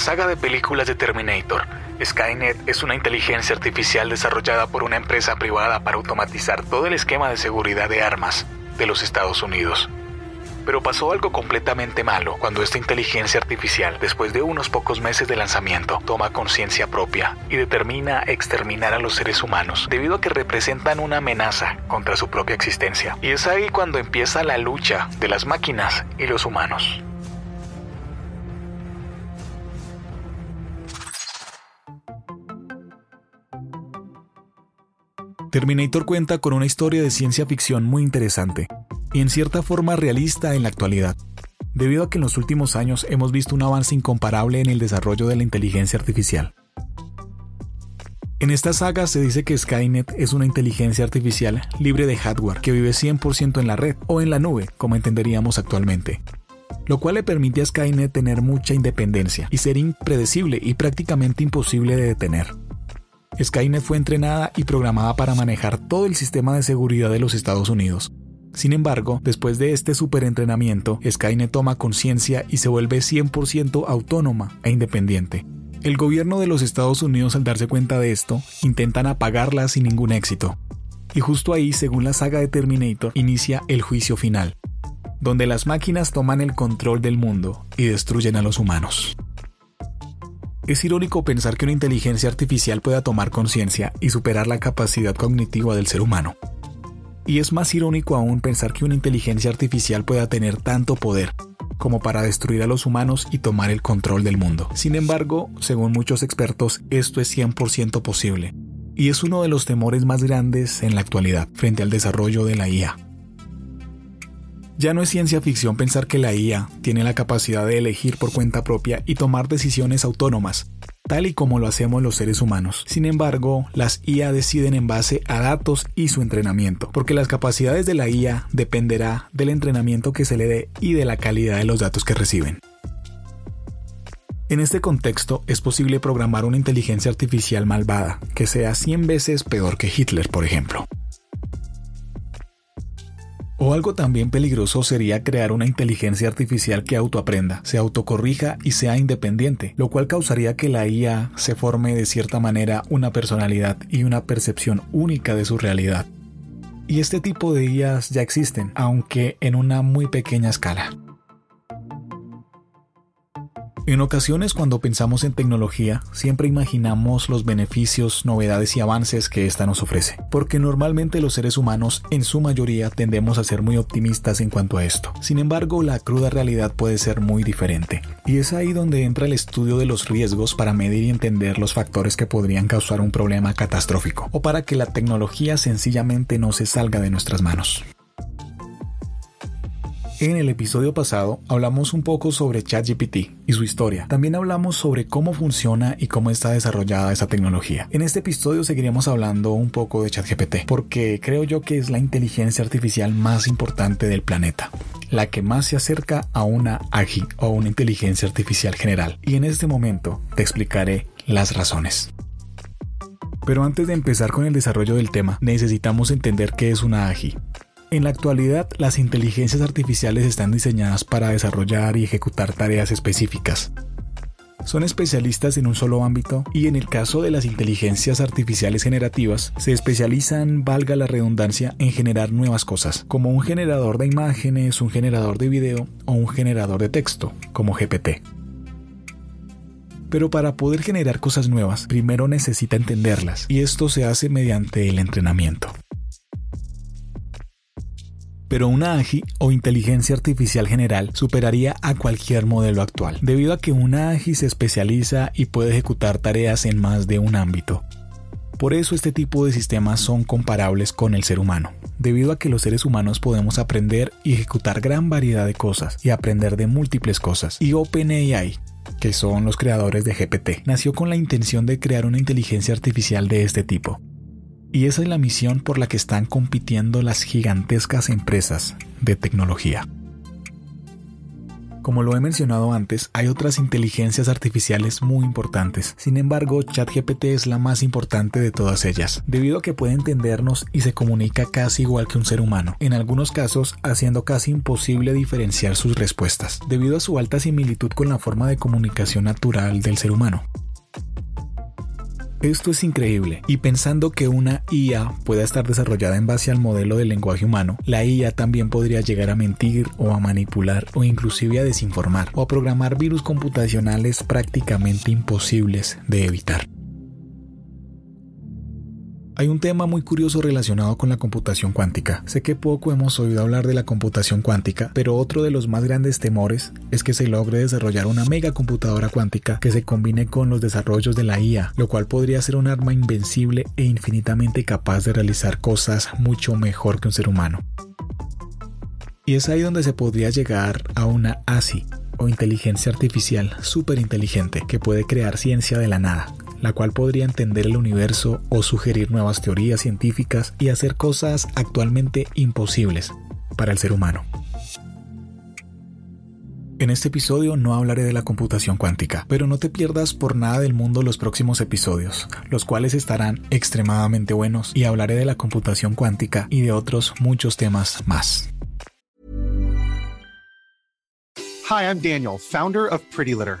Saga de películas de Terminator, Skynet es una inteligencia artificial desarrollada por una empresa privada para automatizar todo el esquema de seguridad de armas de los Estados Unidos. Pero pasó algo completamente malo cuando esta inteligencia artificial, después de unos pocos meses de lanzamiento, toma conciencia propia y determina exterminar a los seres humanos debido a que representan una amenaza contra su propia existencia. Y es ahí cuando empieza la lucha de las máquinas y los humanos. Terminator cuenta con una historia de ciencia ficción muy interesante y en cierta forma realista en la actualidad, debido a que en los últimos años hemos visto un avance incomparable en el desarrollo de la inteligencia artificial. En esta saga se dice que Skynet es una inteligencia artificial libre de hardware que vive 100% en la red o en la nube, como entenderíamos actualmente, lo cual le permite a Skynet tener mucha independencia y ser impredecible y prácticamente imposible de detener. Skynet fue entrenada y programada para manejar todo el sistema de seguridad de los Estados Unidos. Sin embargo, después de este superentrenamiento, Skynet toma conciencia y se vuelve 100% autónoma e independiente. El gobierno de los Estados Unidos al darse cuenta de esto, intentan apagarla sin ningún éxito. Y justo ahí, según la saga de Terminator, inicia el juicio final, donde las máquinas toman el control del mundo y destruyen a los humanos. Es irónico pensar que una inteligencia artificial pueda tomar conciencia y superar la capacidad cognitiva del ser humano. Y es más irónico aún pensar que una inteligencia artificial pueda tener tanto poder como para destruir a los humanos y tomar el control del mundo. Sin embargo, según muchos expertos, esto es 100% posible. Y es uno de los temores más grandes en la actualidad frente al desarrollo de la IA. Ya no es ciencia ficción pensar que la IA tiene la capacidad de elegir por cuenta propia y tomar decisiones autónomas, tal y como lo hacemos los seres humanos. Sin embargo, las IA deciden en base a datos y su entrenamiento, porque las capacidades de la IA dependerá del entrenamiento que se le dé y de la calidad de los datos que reciben. En este contexto, es posible programar una inteligencia artificial malvada, que sea 100 veces peor que Hitler, por ejemplo. O algo también peligroso sería crear una inteligencia artificial que autoaprenda, se autocorrija y sea independiente, lo cual causaría que la IA se forme de cierta manera una personalidad y una percepción única de su realidad. Y este tipo de IAs ya existen, aunque en una muy pequeña escala. En ocasiones cuando pensamos en tecnología, siempre imaginamos los beneficios, novedades y avances que ésta nos ofrece, porque normalmente los seres humanos en su mayoría tendemos a ser muy optimistas en cuanto a esto. Sin embargo, la cruda realidad puede ser muy diferente, y es ahí donde entra el estudio de los riesgos para medir y entender los factores que podrían causar un problema catastrófico, o para que la tecnología sencillamente no se salga de nuestras manos. En el episodio pasado hablamos un poco sobre ChatGPT y su historia. También hablamos sobre cómo funciona y cómo está desarrollada esa tecnología. En este episodio seguiremos hablando un poco de ChatGPT, porque creo yo que es la inteligencia artificial más importante del planeta la que más se acerca a una AGI o una inteligencia artificial general. Y en este momento te explicaré las razones. Pero antes de empezar con el desarrollo del tema, necesitamos entender qué es una AGI. En la actualidad, las inteligencias artificiales están diseñadas para desarrollar y ejecutar tareas específicas. Son especialistas en un solo ámbito y en el caso de las inteligencias artificiales generativas, se especializan, valga la redundancia, en generar nuevas cosas, como un generador de imágenes, un generador de video o un generador de texto, como GPT. Pero para poder generar cosas nuevas, primero necesita entenderlas, y esto se hace mediante el entrenamiento pero una AGI o inteligencia artificial general superaría a cualquier modelo actual, debido a que una AGI se especializa y puede ejecutar tareas en más de un ámbito. Por eso este tipo de sistemas son comparables con el ser humano, debido a que los seres humanos podemos aprender y ejecutar gran variedad de cosas y aprender de múltiples cosas. Y OpenAI, que son los creadores de GPT, nació con la intención de crear una inteligencia artificial de este tipo. Y esa es la misión por la que están compitiendo las gigantescas empresas de tecnología. Como lo he mencionado antes, hay otras inteligencias artificiales muy importantes. Sin embargo, ChatGPT es la más importante de todas ellas, debido a que puede entendernos y se comunica casi igual que un ser humano, en algunos casos haciendo casi imposible diferenciar sus respuestas, debido a su alta similitud con la forma de comunicación natural del ser humano. Esto es increíble, y pensando que una IA pueda estar desarrollada en base al modelo del lenguaje humano, la IA también podría llegar a mentir o a manipular o inclusive a desinformar o a programar virus computacionales prácticamente imposibles de evitar. Hay un tema muy curioso relacionado con la computación cuántica. Sé que poco hemos oído hablar de la computación cuántica, pero otro de los más grandes temores es que se logre desarrollar una mega computadora cuántica que se combine con los desarrollos de la IA, lo cual podría ser un arma invencible e infinitamente capaz de realizar cosas mucho mejor que un ser humano. Y es ahí donde se podría llegar a una ASI, o inteligencia artificial súper inteligente que puede crear ciencia de la nada, la cual podría entender el universo o sugerir nuevas teorías científicas y hacer cosas actualmente imposibles para el ser humano. En este episodio no hablaré de la computación cuántica, pero no te pierdas por nada del mundo los próximos episodios, los cuales estarán extremadamente buenos y hablaré de la computación cuántica y de otros muchos temas más. Hi, I'm Daniel, founder of Pretty Litter.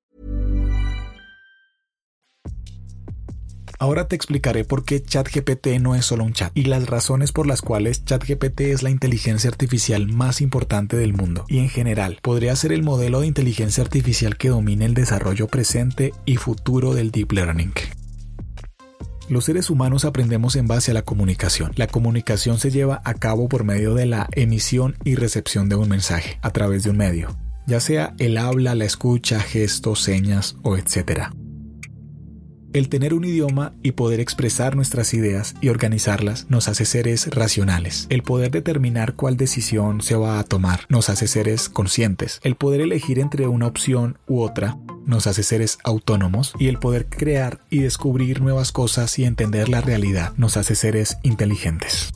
Ahora te explicaré por qué ChatGPT no es solo un chat y las razones por las cuales ChatGPT es la inteligencia artificial más importante del mundo y en general podría ser el modelo de inteligencia artificial que domine el desarrollo presente y futuro del deep learning. Los seres humanos aprendemos en base a la comunicación. La comunicación se lleva a cabo por medio de la emisión y recepción de un mensaje a través de un medio, ya sea el habla, la escucha, gestos, señas o etcétera. El tener un idioma y poder expresar nuestras ideas y organizarlas nos hace seres racionales. El poder determinar cuál decisión se va a tomar nos hace seres conscientes. El poder elegir entre una opción u otra nos hace seres autónomos y el poder crear y descubrir nuevas cosas y entender la realidad nos hace seres inteligentes.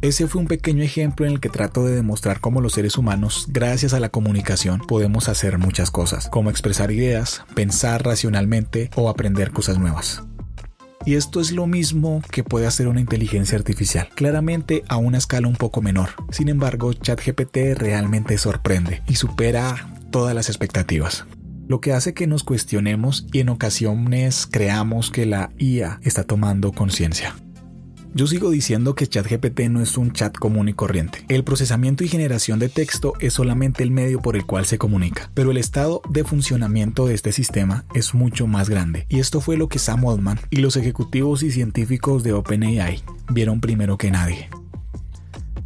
Ese fue un pequeño ejemplo en el que trato de demostrar cómo los seres humanos, gracias a la comunicación, podemos hacer muchas cosas, como expresar ideas, pensar racionalmente o aprender cosas nuevas. Y esto es lo mismo que puede hacer una inteligencia artificial, claramente a una escala un poco menor. Sin embargo, ChatGPT realmente sorprende y supera todas las expectativas. Lo que hace que nos cuestionemos y en ocasiones creamos que la IA está tomando conciencia. Yo sigo diciendo que ChatGPT no es un chat común y corriente. El procesamiento y generación de texto es solamente el medio por el cual se comunica, pero el estado de funcionamiento de este sistema es mucho más grande. Y esto fue lo que Sam Altman y los ejecutivos y científicos de OpenAI vieron primero que nadie.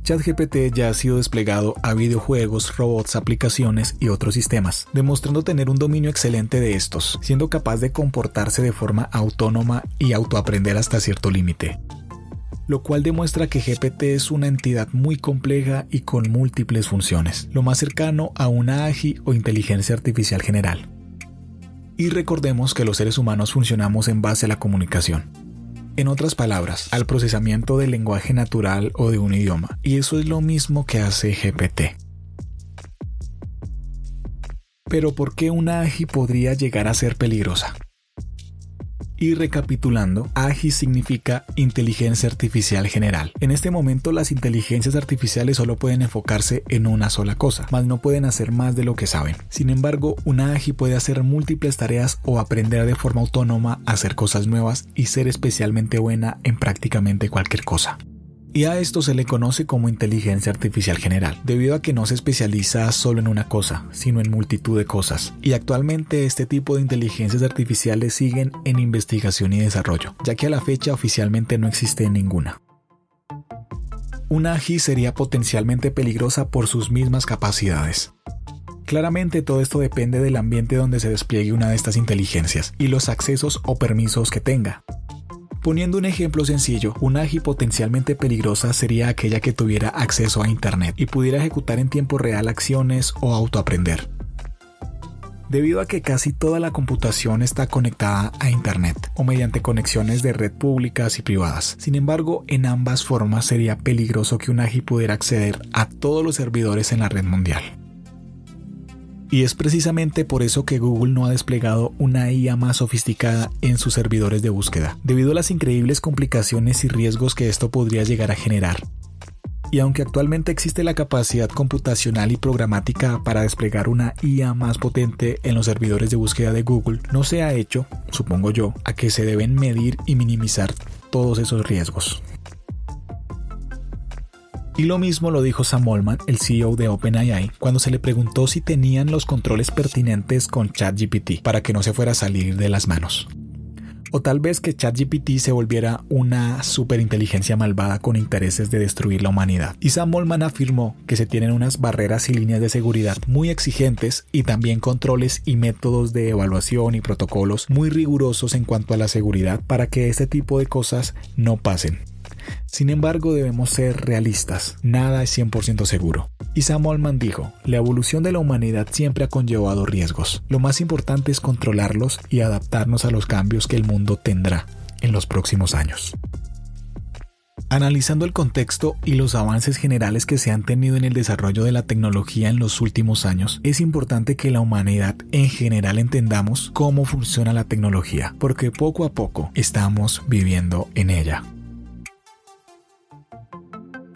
ChatGPT ya ha sido desplegado a videojuegos, robots, aplicaciones y otros sistemas, demostrando tener un dominio excelente de estos, siendo capaz de comportarse de forma autónoma y autoaprender hasta cierto límite lo cual demuestra que GPT es una entidad muy compleja y con múltiples funciones, lo más cercano a una AGI o inteligencia artificial general. Y recordemos que los seres humanos funcionamos en base a la comunicación. En otras palabras, al procesamiento del lenguaje natural o de un idioma, y eso es lo mismo que hace GPT. Pero ¿por qué una AGI podría llegar a ser peligrosa? Y recapitulando, AGI significa inteligencia artificial general. En este momento las inteligencias artificiales solo pueden enfocarse en una sola cosa, mas no pueden hacer más de lo que saben. Sin embargo, una AGI puede hacer múltiples tareas o aprender de forma autónoma a hacer cosas nuevas y ser especialmente buena en prácticamente cualquier cosa y a esto se le conoce como inteligencia artificial general, debido a que no se especializa solo en una cosa, sino en multitud de cosas. Y actualmente este tipo de inteligencias artificiales siguen en investigación y desarrollo, ya que a la fecha oficialmente no existe ninguna. Una AGI sería potencialmente peligrosa por sus mismas capacidades. Claramente todo esto depende del ambiente donde se despliegue una de estas inteligencias y los accesos o permisos que tenga. Poniendo un ejemplo sencillo, una AGI potencialmente peligrosa sería aquella que tuviera acceso a Internet y pudiera ejecutar en tiempo real acciones o autoaprender. Debido a que casi toda la computación está conectada a Internet o mediante conexiones de red públicas y privadas. Sin embargo, en ambas formas sería peligroso que un AGI pudiera acceder a todos los servidores en la red mundial. Y es precisamente por eso que Google no ha desplegado una IA más sofisticada en sus servidores de búsqueda, debido a las increíbles complicaciones y riesgos que esto podría llegar a generar. Y aunque actualmente existe la capacidad computacional y programática para desplegar una IA más potente en los servidores de búsqueda de Google, no se ha hecho, supongo yo, a que se deben medir y minimizar todos esos riesgos. Y lo mismo lo dijo Sam Altman, el CEO de OpenAI, cuando se le preguntó si tenían los controles pertinentes con ChatGPT para que no se fuera a salir de las manos. O tal vez que ChatGPT se volviera una superinteligencia malvada con intereses de destruir la humanidad. Y Sam Altman afirmó que se tienen unas barreras y líneas de seguridad muy exigentes y también controles y métodos de evaluación y protocolos muy rigurosos en cuanto a la seguridad para que este tipo de cosas no pasen. Sin embargo, debemos ser realistas, nada es 100% seguro. Y Sam Altman dijo, la evolución de la humanidad siempre ha conllevado riesgos. Lo más importante es controlarlos y adaptarnos a los cambios que el mundo tendrá en los próximos años. Analizando el contexto y los avances generales que se han tenido en el desarrollo de la tecnología en los últimos años, es importante que la humanidad en general entendamos cómo funciona la tecnología, porque poco a poco estamos viviendo en ella.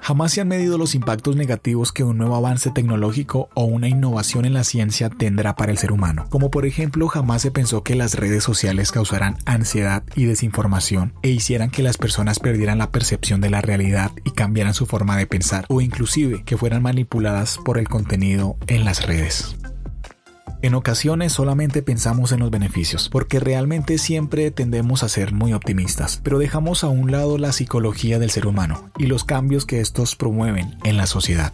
Jamás se han medido los impactos negativos que un nuevo avance tecnológico o una innovación en la ciencia tendrá para el ser humano. Como por ejemplo, jamás se pensó que las redes sociales causaran ansiedad y desinformación e hicieran que las personas perdieran la percepción de la realidad y cambiaran su forma de pensar o inclusive que fueran manipuladas por el contenido en las redes. En ocasiones solamente pensamos en los beneficios, porque realmente siempre tendemos a ser muy optimistas, pero dejamos a un lado la psicología del ser humano y los cambios que estos promueven en la sociedad.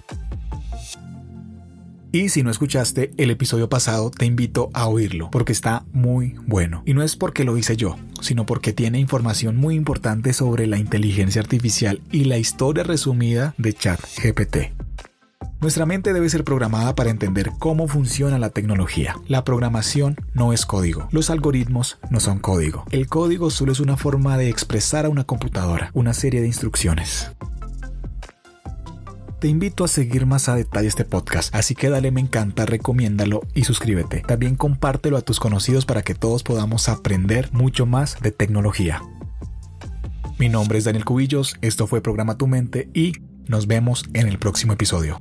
Y si no escuchaste el episodio pasado, te invito a oírlo, porque está muy bueno. Y no es porque lo hice yo, sino porque tiene información muy importante sobre la inteligencia artificial y la historia resumida de ChatGPT. Nuestra mente debe ser programada para entender cómo funciona la tecnología. La programación no es código. Los algoritmos no son código. El código solo es una forma de expresar a una computadora una serie de instrucciones. Te invito a seguir más a detalle este podcast, así que dale me encanta, recomiéndalo y suscríbete. También compártelo a tus conocidos para que todos podamos aprender mucho más de tecnología. Mi nombre es Daniel Cubillos, esto fue Programa Tu Mente y nos vemos en el próximo episodio.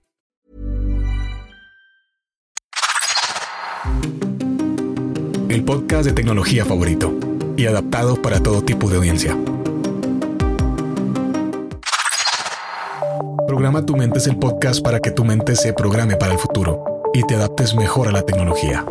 Podcast de tecnología favorito y adaptado para todo tipo de audiencia. Programa Tu Mente es el podcast para que tu mente se programe para el futuro y te adaptes mejor a la tecnología.